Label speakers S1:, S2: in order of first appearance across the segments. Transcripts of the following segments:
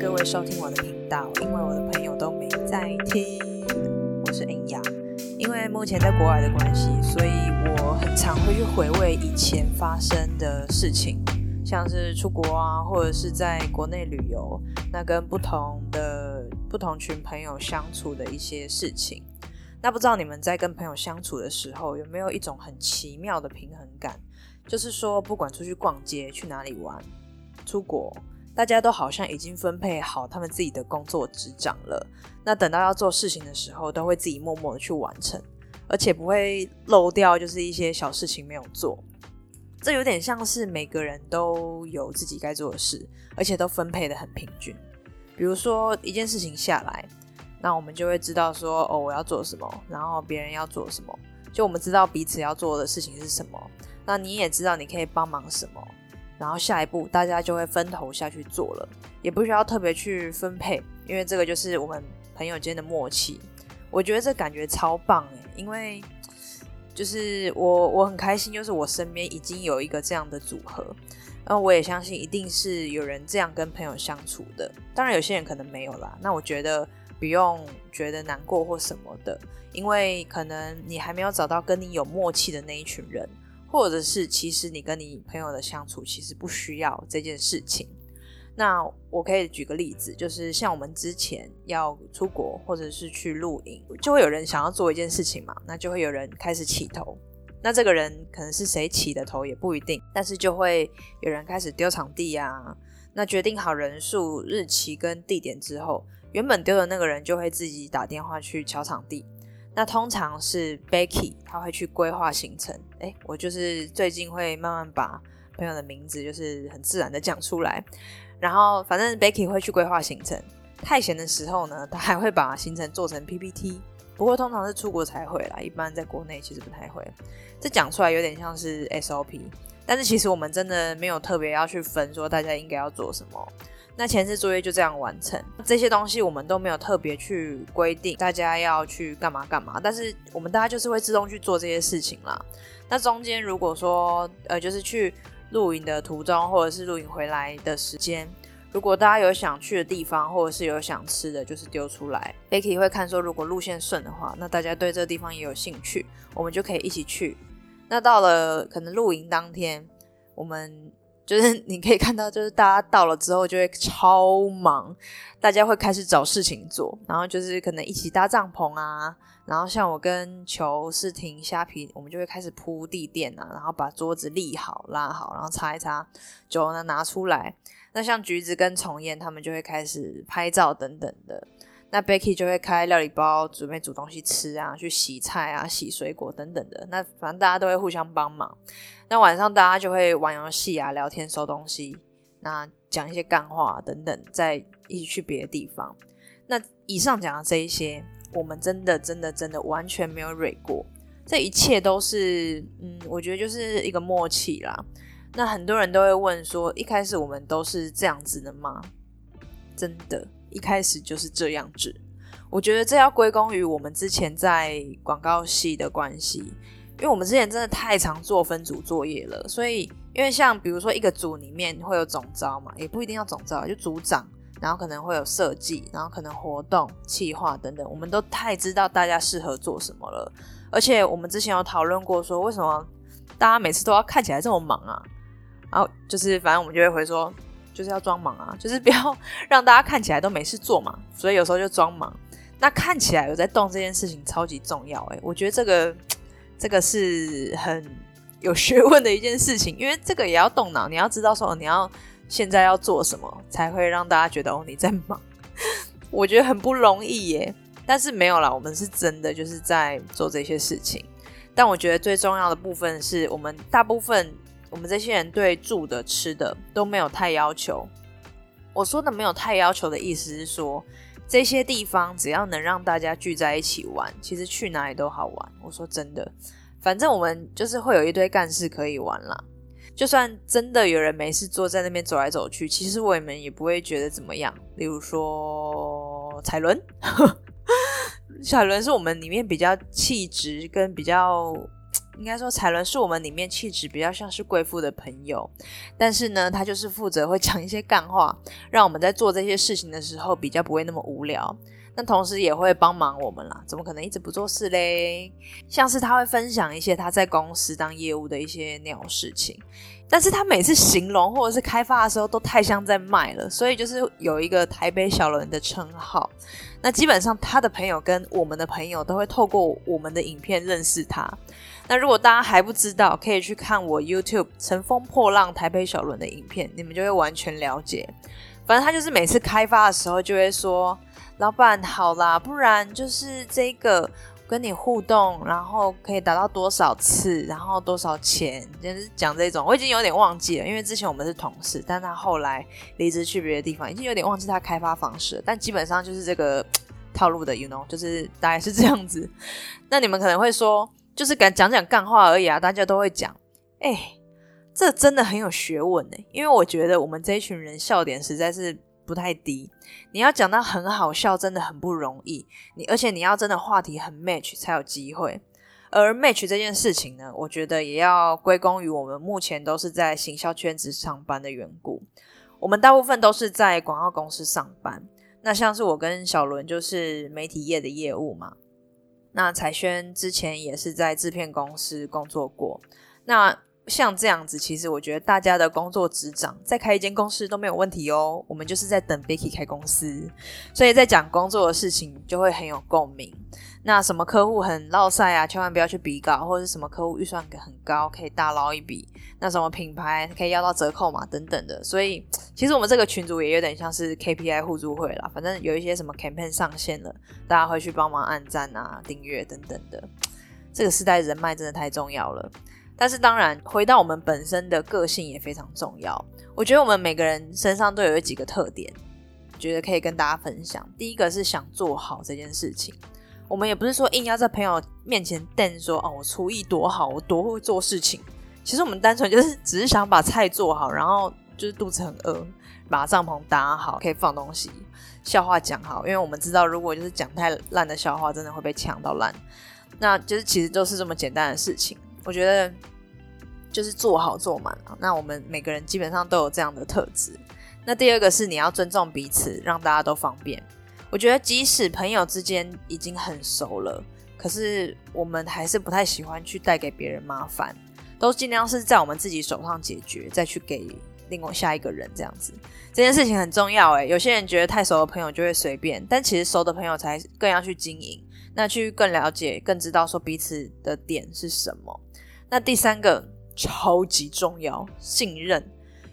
S1: 各位收听我的频道，因为我的朋友都没在听。我是恩雅，因为目前在国外的关系，所以我很常会去回味以前发生的事情，像是出国啊，或者是在国内旅游，那跟不同的不同群朋友相处的一些事情。那不知道你们在跟朋友相处的时候，有没有一种很奇妙的平衡感？就是说，不管出去逛街、去哪里玩、出国。大家都好像已经分配好他们自己的工作职掌了，那等到要做事情的时候，都会自己默默的去完成，而且不会漏掉就是一些小事情没有做。这有点像是每个人都有自己该做的事，而且都分配的很平均。比如说一件事情下来，那我们就会知道说，哦，我要做什么，然后别人要做什么，就我们知道彼此要做的事情是什么，那你也知道你可以帮忙什么。然后下一步大家就会分头下去做了，也不需要特别去分配，因为这个就是我们朋友间的默契。我觉得这感觉超棒诶，因为就是我我很开心，就是我身边已经有一个这样的组合，那我也相信一定是有人这样跟朋友相处的。当然有些人可能没有啦，那我觉得不用觉得难过或什么的，因为可能你还没有找到跟你有默契的那一群人。或者是，其实你跟你朋友的相处，其实不需要这件事情。那我可以举个例子，就是像我们之前要出国，或者是去露营，就会有人想要做一件事情嘛，那就会有人开始起头。那这个人可能是谁起的头也不一定，但是就会有人开始丢场地啊。那决定好人数、日期跟地点之后，原本丢的那个人就会自己打电话去敲场地。那通常是 Becky，他会去规划行程。哎，我就是最近会慢慢把朋友的名字就是很自然的讲出来。然后反正 Becky 会去规划行程。太闲的时候呢，他还会把行程做成 PPT。不过通常是出国才会啦，一般在国内其实不太会。这讲出来有点像是 SOP，但是其实我们真的没有特别要去分说大家应该要做什么。那前置作业就这样完成，这些东西我们都没有特别去规定大家要去干嘛干嘛，但是我们大家就是会自动去做这些事情啦。那中间如果说呃，就是去露营的途中，或者是露营回来的时间，如果大家有想去的地方，或者是有想吃的，就是丢出来。Becky 会看说，如果路线顺的话，那大家对这个地方也有兴趣，我们就可以一起去。那到了可能露营当天，我们。就是 你可以看到，就是大家到了之后就会超忙，大家会开始找事情做，然后就是可能一起搭帐篷啊，然后像我跟球是停虾皮，我们就会开始铺地垫啊，然后把桌子立好拉好，然后擦一擦，酒呢拿出来。那像橘子跟重燕他们就会开始拍照等等的。那 Becky 就会开料理包，准备煮东西吃啊，去洗菜啊、洗水果等等的。那反正大家都会互相帮忙。那晚上大家就会玩游戏啊、聊天、收东西，那讲一些干话等等，再一起去别的地方。那以上讲的这一些，我们真的、真的、真的完全没有蕊过。这一切都是，嗯，我觉得就是一个默契啦。那很多人都会问说，一开始我们都是这样子的吗？真的。一开始就是这样子，我觉得这要归功于我们之前在广告系的关系，因为我们之前真的太常做分组作业了，所以因为像比如说一个组里面会有总招嘛，也不一定要总招，就组长，然后可能会有设计，然后可能活动、企划等等，我们都太知道大家适合做什么了，而且我们之前有讨论过说，为什么大家每次都要看起来这么忙啊？然后就是反正我们就会回说。就是要装忙啊，就是不要 让大家看起来都没事做嘛，所以有时候就装忙。那看起来有在动这件事情超级重要哎，我觉得这个这个是很有学问的一件事情，因为这个也要动脑，你要知道说你要现在要做什么，才会让大家觉得哦你在忙。我觉得很不容易耶，但是没有啦，我们是真的就是在做这些事情。但我觉得最重要的部分是我们大部分。我们这些人对住的、吃的都没有太要求。我说的没有太要求的意思是说，这些地方只要能让大家聚在一起玩，其实去哪里都好玩。我说真的，反正我们就是会有一堆干事可以玩啦。就算真的有人没事坐在那边走来走去，其实我们也不会觉得怎么样。例如说彩轮，彩轮 是我们里面比较气质跟比较。应该说彩伦是我们里面气质比较像是贵妇的朋友，但是呢，他就是负责会讲一些干话，让我们在做这些事情的时候比较不会那么无聊。那同时也会帮忙我们啦，怎么可能一直不做事嘞？像是他会分享一些他在公司当业务的一些那种事情，但是他每次形容或者是开发的时候都太像在卖了，所以就是有一个台北小人的称号。那基本上他的朋友跟我们的朋友都会透过我们的影片认识他。那如果大家还不知道，可以去看我 YouTube 乘风破浪台北小轮的影片，你们就会完全了解。反正他就是每次开发的时候就会说。老板好啦，不然就是这个跟你互动，然后可以达到多少次，然后多少钱，就是讲这种。我已经有点忘记了，因为之前我们是同事，但他后来离职去别的地方，已经有点忘记他开发方式了。但基本上就是这个 套路的，you know，就是大概是这样子。那你们可能会说，就是敢讲讲干话而已啊，大家都会讲。哎，这真的很有学问呢，因为我觉得我们这一群人笑点实在是。不太低，你要讲到很好笑，真的很不容易。你而且你要真的话题很 match 才有机会。而 match 这件事情呢，我觉得也要归功于我们目前都是在行销圈子上班的缘故。我们大部分都是在广告公司上班。那像是我跟小伦就是媒体业的业务嘛。那彩轩之前也是在制片公司工作过。那像这样子，其实我觉得大家的工作职掌再开一间公司都没有问题哦。我们就是在等 Becky 开公司，所以在讲工作的事情就会很有共鸣。那什么客户很落赛啊，千万不要去比稿，或者是什么客户预算很高，可以大捞一笔。那什么品牌可以要到折扣嘛，等等的。所以其实我们这个群组也有点像是 KPI 互助会啦。反正有一些什么 campaign 上线了，大家会去帮忙按赞啊、订阅等等的。这个时代人脉真的太重要了。但是当然，回到我们本身的个性也非常重要。我觉得我们每个人身上都有几个特点，觉得可以跟大家分享。第一个是想做好这件事情，我们也不是说硬要在朋友面前瞪说哦，我厨艺多好，我多会做事情。其实我们单纯就是只是想把菜做好，然后就是肚子很饿，把帐篷搭好，可以放东西，笑话讲好。因为我们知道，如果就是讲太烂的笑话，真的会被抢到烂。那就是其实都是这么简单的事情。我觉得就是做好做满啊。那我们每个人基本上都有这样的特质。那第二个是你要尊重彼此，让大家都方便。我觉得即使朋友之间已经很熟了，可是我们还是不太喜欢去带给别人麻烦，都尽量是在我们自己手上解决，再去给另外下一个人这样子。这件事情很重要诶，有些人觉得太熟的朋友就会随便，但其实熟的朋友才更要去经营，那去更了解、更知道说彼此的点是什么。那第三个超级重要，信任，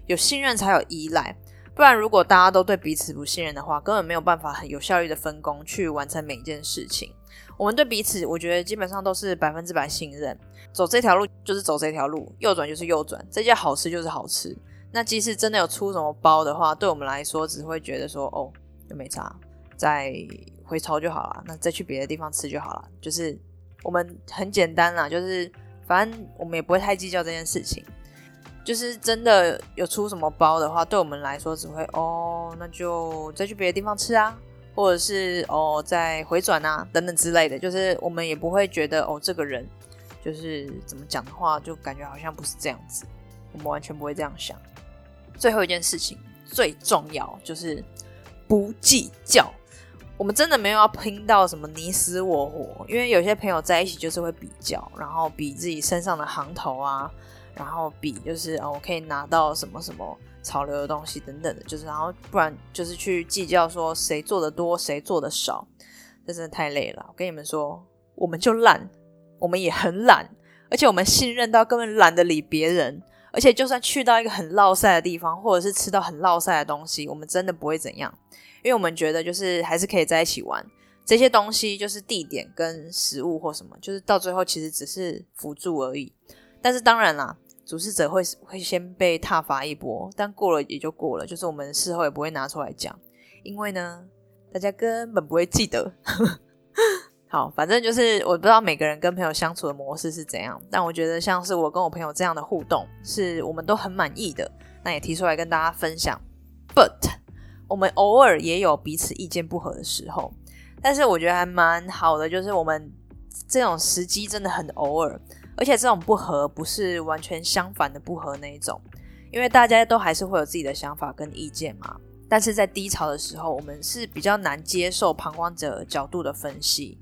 S1: 有信任才有依赖，不然如果大家都对彼此不信任的话，根本没有办法很有效率的分工去完成每一件事情。我们对彼此，我觉得基本上都是百分之百信任，走这条路就是走这条路，右转就是右转，这家好吃就是好吃。那即使真的有出什么包的话，对我们来说只会觉得说哦，就没差，再回潮就好了，那再去别的地方吃就好了，就是我们很简单啦，就是。反正我们也不会太计较这件事情，就是真的有出什么包的话，对我们来说只会哦，那就再去别的地方吃啊，或者是哦再回转啊等等之类的，就是我们也不会觉得哦这个人就是怎么讲的话，就感觉好像不是这样子，我们完全不会这样想。最后一件事情最重要就是不计较。我们真的没有要拼到什么你死我活，因为有些朋友在一起就是会比较，然后比自己身上的行头啊，然后比就是哦，我可以拿到什么什么潮流的东西等等的，就是然后不然就是去计较说谁做的多，谁做的少，这真的太累了。我跟你们说，我们就懒，我们也很懒，而且我们信任到根本懒得理别人，而且就算去到一个很落塞的地方，或者是吃到很落塞的东西，我们真的不会怎样。因为我们觉得就是还是可以在一起玩这些东西，就是地点跟食物或什么，就是到最后其实只是辅助而已。但是当然啦，主事者会会先被踏伐一波，但过了也就过了，就是我们事后也不会拿出来讲，因为呢，大家根本不会记得。好，反正就是我不知道每个人跟朋友相处的模式是怎样，但我觉得像是我跟我朋友这样的互动，是我们都很满意的，那也提出来跟大家分享。But 我们偶尔也有彼此意见不合的时候，但是我觉得还蛮好的，就是我们这种时机真的很偶尔，而且这种不合不是完全相反的不合那一种，因为大家都还是会有自己的想法跟意见嘛。但是在低潮的时候，我们是比较难接受旁观者角度的分析。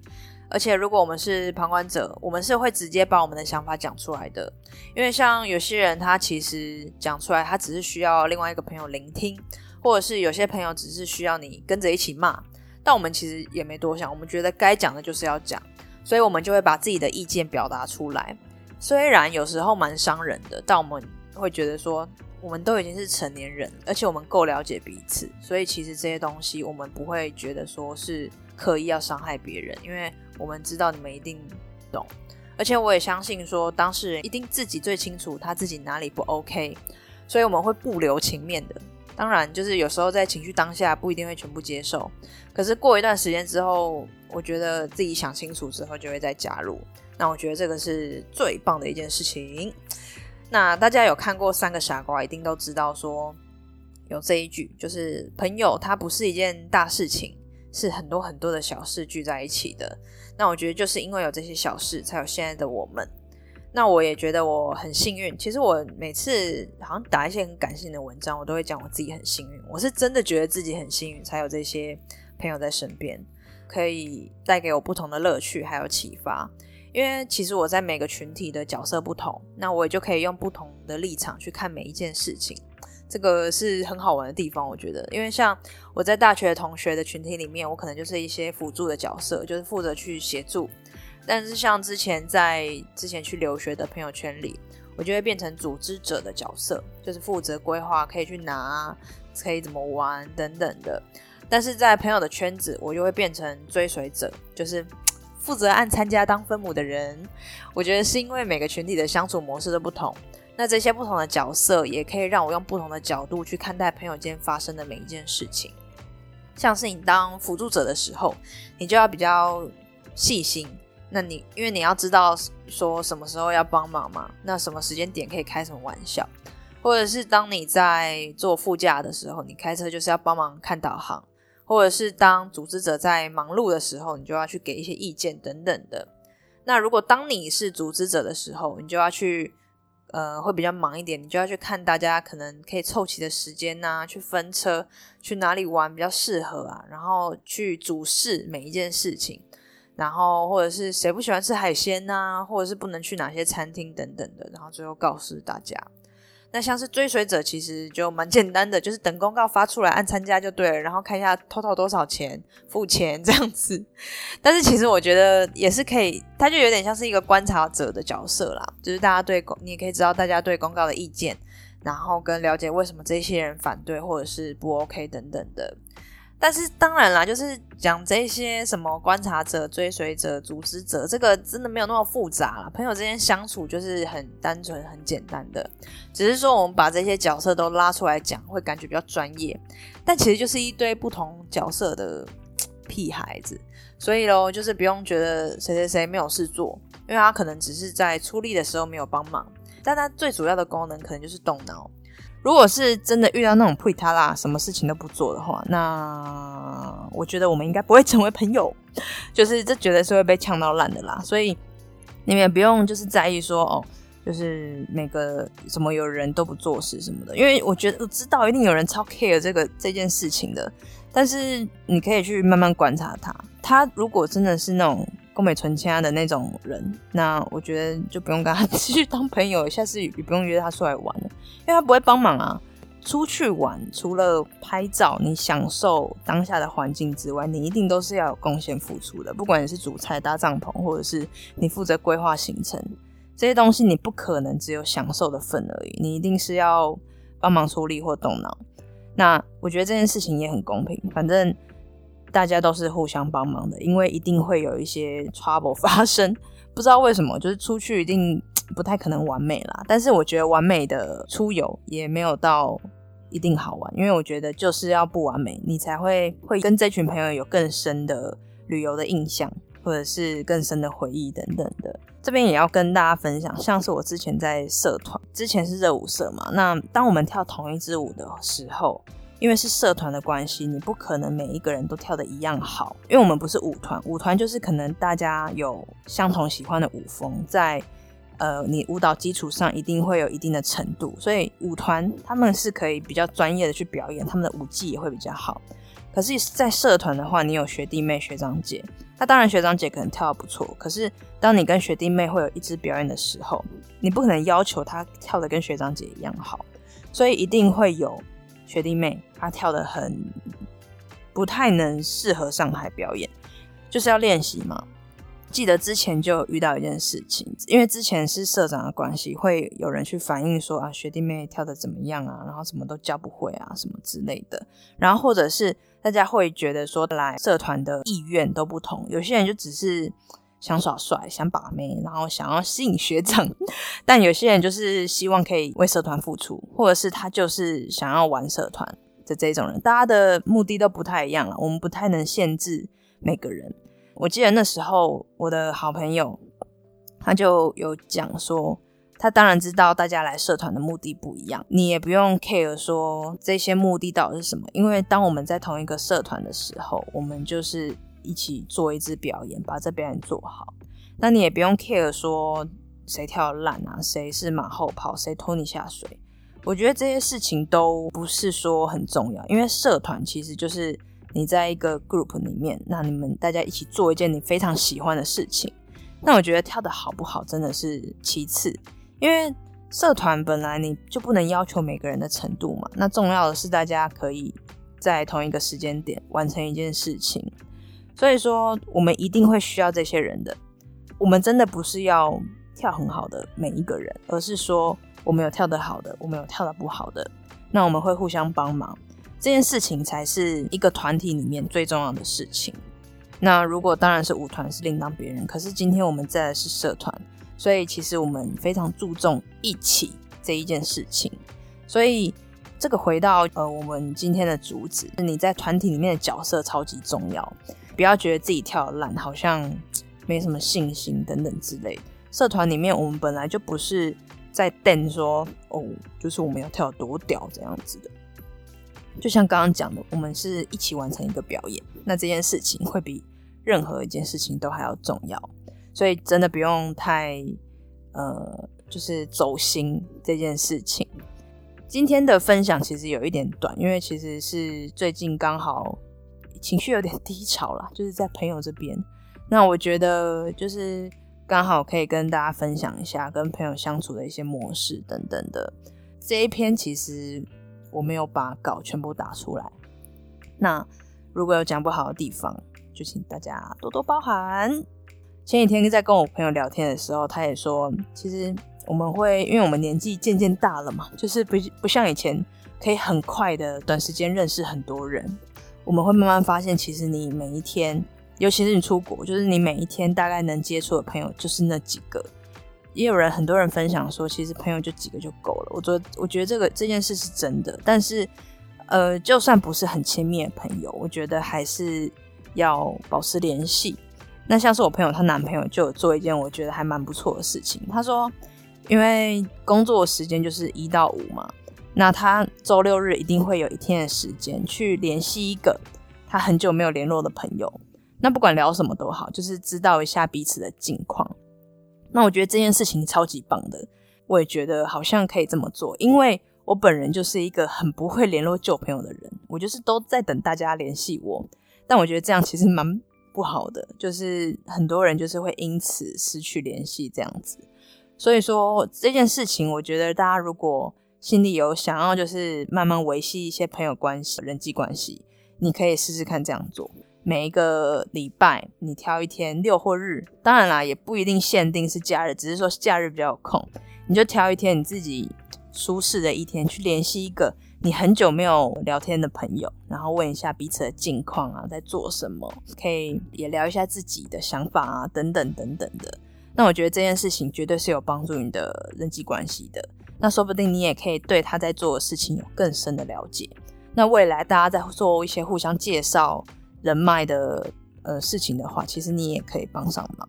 S1: 而且，如果我们是旁观者，我们是会直接把我们的想法讲出来的。因为像有些人，他其实讲出来，他只是需要另外一个朋友聆听，或者是有些朋友只是需要你跟着一起骂。但我们其实也没多想，我们觉得该讲的就是要讲，所以我们就会把自己的意见表达出来。虽然有时候蛮伤人的，但我们会觉得说，我们都已经是成年人，而且我们够了解彼此，所以其实这些东西我们不会觉得说是刻意要伤害别人，因为。我们知道你们一定懂，而且我也相信说当事人一定自己最清楚他自己哪里不 OK，所以我们会不留情面的。当然，就是有时候在情绪当下不一定会全部接受，可是过一段时间之后，我觉得自己想清楚之后就会再加入。那我觉得这个是最棒的一件事情。那大家有看过《三个傻瓜》，一定都知道说有这一句，就是朋友他不是一件大事情。是很多很多的小事聚在一起的，那我觉得就是因为有这些小事，才有现在的我们。那我也觉得我很幸运。其实我每次好像打一些很感性的文章，我都会讲我自己很幸运。我是真的觉得自己很幸运，才有这些朋友在身边，可以带给我不同的乐趣还有启发。因为其实我在每个群体的角色不同，那我也就可以用不同的立场去看每一件事情。这个是很好玩的地方，我觉得，因为像我在大学同学的群体里面，我可能就是一些辅助的角色，就是负责去协助。但是像之前在之前去留学的朋友圈里，我就会变成组织者的角色，就是负责规划可以去拿，可以怎么玩等等的。但是在朋友的圈子，我就会变成追随者，就是负责按参加当分母的人。我觉得是因为每个群体的相处模式都不同。那这些不同的角色也可以让我用不同的角度去看待朋友间发生的每一件事情。像是你当辅助者的时候，你就要比较细心。那你因为你要知道说什么时候要帮忙嘛，那什么时间点可以开什么玩笑，或者是当你在坐副驾的时候，你开车就是要帮忙看导航，或者是当组织者在忙碌的时候，你就要去给一些意见等等的。那如果当你是组织者的时候，你就要去。呃，会比较忙一点，你就要去看大家可能可以凑齐的时间呐，去分车去哪里玩比较适合啊，然后去主事每一件事情，然后或者是谁不喜欢吃海鲜呐，或者是不能去哪些餐厅等等的，然后最后告诉大家。那像是追随者，其实就蛮简单的，就是等公告发出来按参加就对了，然后看一下 total 多少钱，付钱这样子。但是其实我觉得也是可以，他就有点像是一个观察者的角色啦，就是大家对公，你也可以知道大家对公告的意见，然后跟了解为什么这些人反对或者是不 OK 等等的。但是当然啦，就是讲这些什么观察者、追随者、组织者，这个真的没有那么复杂啦。朋友之间相处就是很单纯、很简单的，只是说我们把这些角色都拉出来讲，会感觉比较专业。但其实就是一堆不同角色的屁孩子，所以咯，就是不用觉得谁谁谁没有事做，因为他可能只是在出力的时候没有帮忙，但他最主要的功能可能就是动脑。如果是真的遇到那种配他啦，什么事情都不做的话，那我觉得我们应该不会成为朋友。就是这绝对是会被呛到烂的啦，所以你们也不用就是在意说哦，就是每个什么有人都不做事什么的，因为我觉得我知道一定有人超 care 这个这件事情的，但是你可以去慢慢观察他，他如果真的是那种。欧美纯亲的那种人，那我觉得就不用跟他 继续当朋友，下次也不用约他出来玩了，因为他不会帮忙啊。出去玩除了拍照，你享受当下的环境之外，你一定都是要有贡献付出的。不管你是煮菜、搭帐篷，或者是你负责规划行程，这些东西你不可能只有享受的份而已，你一定是要帮忙出力或动脑。那我觉得这件事情也很公平，反正。大家都是互相帮忙的，因为一定会有一些 trouble 发生，不知道为什么，就是出去一定不太可能完美啦。但是我觉得完美的出游也没有到一定好玩，因为我觉得就是要不完美，你才会会跟这群朋友有更深的旅游的印象，或者是更深的回忆等等的。这边也要跟大家分享，像是我之前在社团，之前是热舞社嘛，那当我们跳同一支舞的时候。因为是社团的关系，你不可能每一个人都跳的一样好。因为我们不是舞团，舞团就是可能大家有相同喜欢的舞风，在呃，你舞蹈基础上一定会有一定的程度，所以舞团他们是可以比较专业的去表演，他们的舞技也会比较好。可是，在社团的话，你有学弟妹、学长姐，那当然学长姐可能跳的不错。可是，当你跟学弟妹会有一支表演的时候，你不可能要求他跳的跟学长姐一样好，所以一定会有学弟妹他跳的很不太能适合上台表演，就是要练习嘛。记得之前就遇到一件事情，因为之前是社长的关系，会有人去反映说啊，学弟妹跳的怎么样啊，然后什么都教不会啊，什么之类的。然后或者是大家会觉得说，来社团的意愿都不同，有些人就只是想耍帅、想把妹，然后想要吸引学长，但有些人就是希望可以为社团付出，或者是他就是想要玩社团的这种人，大家的目的都不太一样了，我们不太能限制每个人。我记得那时候，我的好朋友他就有讲说，他当然知道大家来社团的目的不一样，你也不用 care 说这些目的到底是什么，因为当我们在同一个社团的时候，我们就是一起做一支表演，把这表演做好。那你也不用 care 说谁跳烂啊，谁是马后炮，谁拖你下水。我觉得这些事情都不是说很重要，因为社团其实就是。你在一个 group 里面，那你们大家一起做一件你非常喜欢的事情，那我觉得跳的好不好真的是其次，因为社团本来你就不能要求每个人的程度嘛，那重要的是大家可以在同一个时间点完成一件事情，所以说我们一定会需要这些人的，我们真的不是要跳很好的每一个人，而是说我们有跳得好的，我们有跳得不好的，那我们会互相帮忙。这件事情才是一个团体里面最重要的事情。那如果当然是舞团是另当别人，可是今天我们在的是社团，所以其实我们非常注重一起这一件事情。所以这个回到呃我们今天的主旨，你在团体里面的角色超级重要，不要觉得自己跳烂，好像没什么信心等等之类。社团里面我们本来就不是在瞪说哦，就是我们要跳多屌这样子的。就像刚刚讲的，我们是一起完成一个表演，那这件事情会比任何一件事情都还要重要，所以真的不用太呃，就是走心这件事情。今天的分享其实有一点短，因为其实是最近刚好情绪有点低潮了，就是在朋友这边。那我觉得就是刚好可以跟大家分享一下跟朋友相处的一些模式等等的。这一篇其实。我没有把稿全部打出来，那如果有讲不好的地方，就请大家多多包涵。前几天在跟我朋友聊天的时候，他也说，其实我们会，因为我们年纪渐渐大了嘛，就是不不像以前可以很快的短时间认识很多人，我们会慢慢发现，其实你每一天，尤其是你出国，就是你每一天大概能接触的朋友就是那几个。也有人很多人分享说，其实朋友就几个就够了。我觉得我觉得这个这件事是真的，但是呃，就算不是很亲密的朋友，我觉得还是要保持联系。那像是我朋友她男朋友就有做一件我觉得还蛮不错的事情。他说，因为工作时间就是一到五嘛，那他周六日一定会有一天的时间去联系一个他很久没有联络的朋友。那不管聊什么都好，就是知道一下彼此的近况。那我觉得这件事情超级棒的，我也觉得好像可以这么做，因为我本人就是一个很不会联络旧朋友的人，我就是都在等大家联系我，但我觉得这样其实蛮不好的，就是很多人就是会因此失去联系这样子，所以说这件事情，我觉得大家如果心里有想要就是慢慢维系一些朋友关系、人际关系，你可以试试看这样做。每一个礼拜，你挑一天六或日，当然啦，也不一定限定是假日，只是说假日比较有空，你就挑一天你自己舒适的一天，去联系一个你很久没有聊天的朋友，然后问一下彼此的近况啊，在做什么，可以也聊一下自己的想法啊，等等等等的。那我觉得这件事情绝对是有帮助你的人际关系的。那说不定你也可以对他在做的事情有更深的了解。那未来大家在做一些互相介绍。人脉的呃事情的话，其实你也可以帮上忙。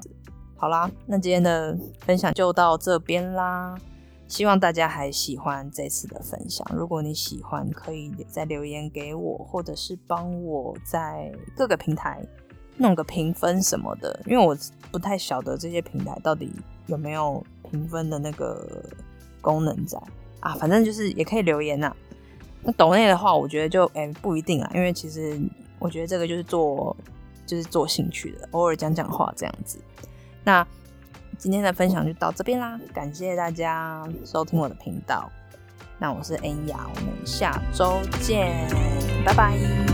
S1: 好啦，那今天的分享就到这边啦。希望大家还喜欢这次的分享。如果你喜欢，可以再留言给我，或者是帮我在各个平台弄个评分什么的。因为我不太晓得这些平台到底有没有评分的那个功能在啊，反正就是也可以留言呐。那抖内的话，我觉得就哎不一定啊，因为其实我觉得这个就是做就是做兴趣的，偶尔讲讲话这样子。那今天的分享就到这边啦，感谢大家收听我的频道。那我是恩雅，我们下周见，拜拜。